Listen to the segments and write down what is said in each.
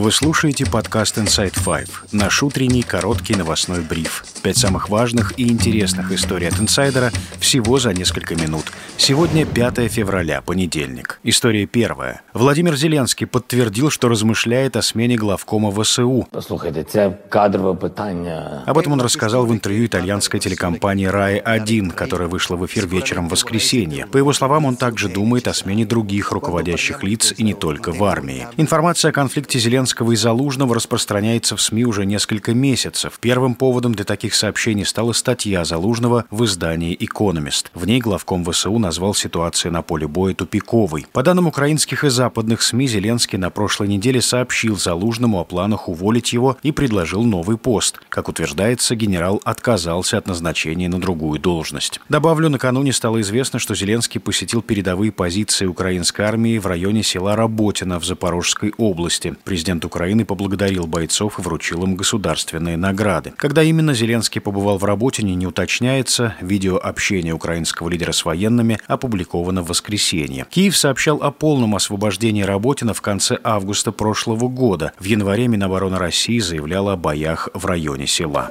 Вы слушаете подкаст Inside Five, наш утренний короткий новостной бриф. Пять самых важных и интересных историй от инсайдера всего за несколько минут. Сегодня 5 февраля, понедельник. История первая. Владимир Зеленский подтвердил, что размышляет о смене главкома ВСУ. Послухайте, це кадрове питання. Об этом он рассказал в интервью итальянской телекомпании «Рай-1», которая вышла в эфир вечером в воскресенье. По его словам, он также думает о смене других руководящих лиц и не только в армии. Информация о конфликте Зеленского и Залужного распространяется в СМИ уже несколько месяцев. Первым поводом для таких сообщений стала статья Залужного в издании «Экономист». В ней главком ВСУ назвал ситуацию на поле боя тупиковой. По данным украинских и западных СМИ, Зеленский на прошлой неделе сообщил Залужному о планах уволить его и предложил новый пост. Как утверждается, генерал отказался от назначения на другую должность. Добавлю, накануне стало известно, что Зеленский посетил передовые позиции украинской армии в районе села Работино в Запорожской области. Президент Украины поблагодарил бойцов и вручил им государственные награды. Когда именно Зеленский побывал в Работине, не уточняется. Видео общения украинского лидера с военными опубликовано в воскресенье. Киев сообщал о полном освобождении Работина в конце августа прошлого года. В январе Минобороны России заявляла о боях в районе села.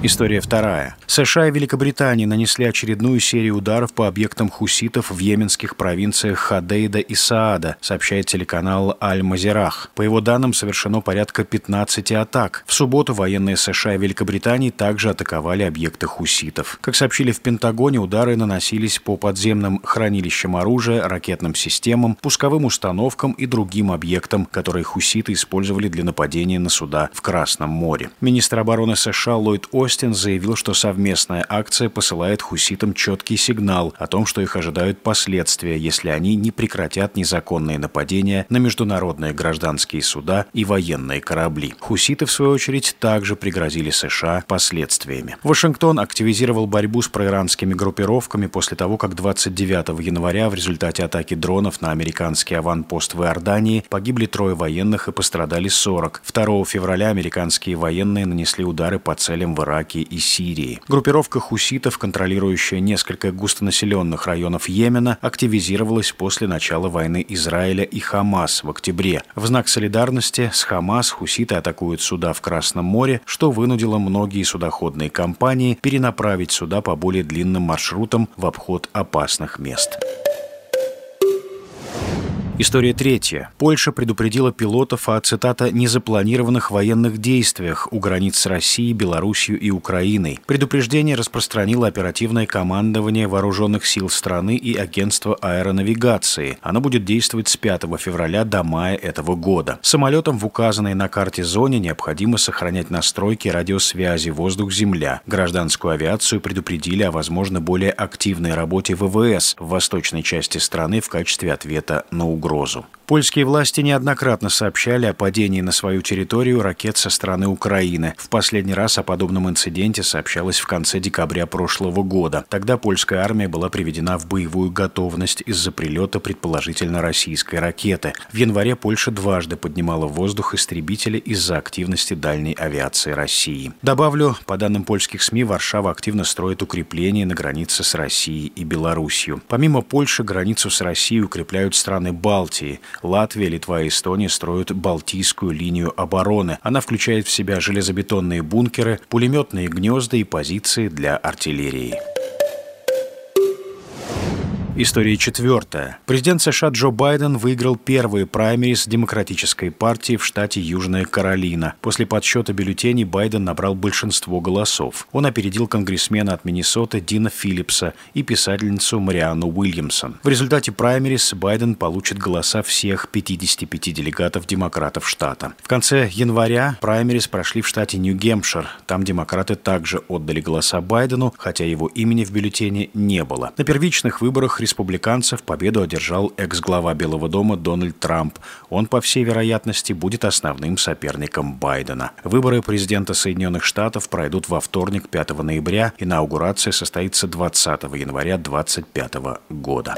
История вторая. США и Великобритания нанесли очередную серию ударов по объектам хуситов в йеменских провинциях Хадейда и Саада, сообщает телеканал Аль-Мазерах. По его данным, совершено порядка 15 атак. В субботу военные США и Великобритании также атаковали объекты хуситов. Как сообщили в Пентагоне, удары наносились по подземным хранилищам оружия, ракетным системам, пусковым установкам и другим объектам, которые хуситы использовали для нападения на суда в Красном море. Министр обороны США Ллойд Остин заявил, что совместная акция посылает хуситам четкий сигнал о том, что их ожидают последствия, если они не прекратят незаконные нападения на международные гражданские суда и военные корабли. Хуситы, в свою очередь, также пригрозили США последствиями. Вашингтон активизировал борьбу с проиранскими группировками после того, как 29 января в результате атаки дронов на американский аванпост в Иордании погибли трое военных и пострадали 40. 2 февраля американские военные нанесли удары по целям в Ираке Ираке и Сирии. Группировка хуситов, контролирующая несколько густонаселенных районов Йемена, активизировалась после начала войны Израиля и Хамас в октябре. В знак солидарности с Хамас хуситы атакуют суда в Красном море, что вынудило многие судоходные компании перенаправить суда по более длинным маршрутам в обход опасных мест. История третья. Польша предупредила пилотов о, цитата, «незапланированных военных действиях у границ с Россией, Белоруссией и Украиной». Предупреждение распространило оперативное командование вооруженных сил страны и агентство аэронавигации. Оно будет действовать с 5 февраля до мая этого года. Самолетам в указанной на карте зоне необходимо сохранять настройки радиосвязи воздух-земля. Гражданскую авиацию предупредили о, возможно, более активной работе ВВС в восточной части страны в качестве ответа на угрозу угрозу. Польские власти неоднократно сообщали о падении на свою территорию ракет со стороны Украины. В последний раз о подобном инциденте сообщалось в конце декабря прошлого года. Тогда польская армия была приведена в боевую готовность из-за прилета предположительно российской ракеты. В январе Польша дважды поднимала в воздух истребители из-за активности дальней авиации России. Добавлю, по данным польских СМИ, Варшава активно строит укрепления на границе с Россией и Белоруссией. Помимо Польши, границу с Россией укрепляют страны Балтии – Латвия, Литва и Эстония строят Балтийскую линию обороны. Она включает в себя железобетонные бункеры, пулеметные гнезда и позиции для артиллерии. История четвертая. Президент США Джо Байден выиграл первые праймерис Демократической партии в штате Южная Каролина. После подсчета бюллетеней Байден набрал большинство голосов. Он опередил конгрессмена от Миннесоты Дина Филлипса и писательницу Мариану Уильямсон. В результате праймерис Байден получит голоса всех 55 делегатов демократов штата. В конце января праймерис прошли в штате Нью-Гемпшир. Там демократы также отдали голоса Байдену, хотя его имени в бюллетене не было. На первичных выборах республиканцев победу одержал экс-глава Белого дома Дональд Трамп. Он, по всей вероятности, будет основным соперником Байдена. Выборы президента Соединенных Штатов пройдут во вторник, 5 ноября. Инаугурация состоится 20 января 2025 года.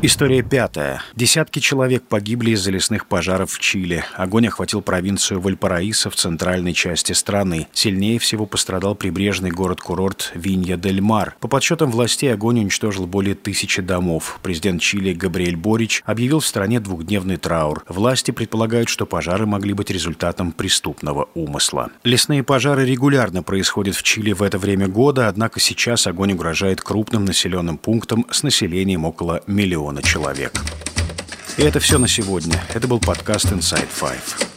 История пятая. Десятки человек погибли из-за лесных пожаров в Чили. Огонь охватил провинцию Вальпараисо в центральной части страны. Сильнее всего пострадал прибрежный город-курорт Винья-дель-Мар. По подсчетам властей, огонь уничтожил более тысячи домов. Президент Чили Габриэль Борич объявил в стране двухдневный траур. Власти предполагают, что пожары могли быть результатом преступного умысла. Лесные пожары регулярно происходят в Чили в это время года, однако сейчас огонь угрожает крупным населенным пунктам с населением около миллиона человек. И это все на сегодня. Это был подкаст Inside Five.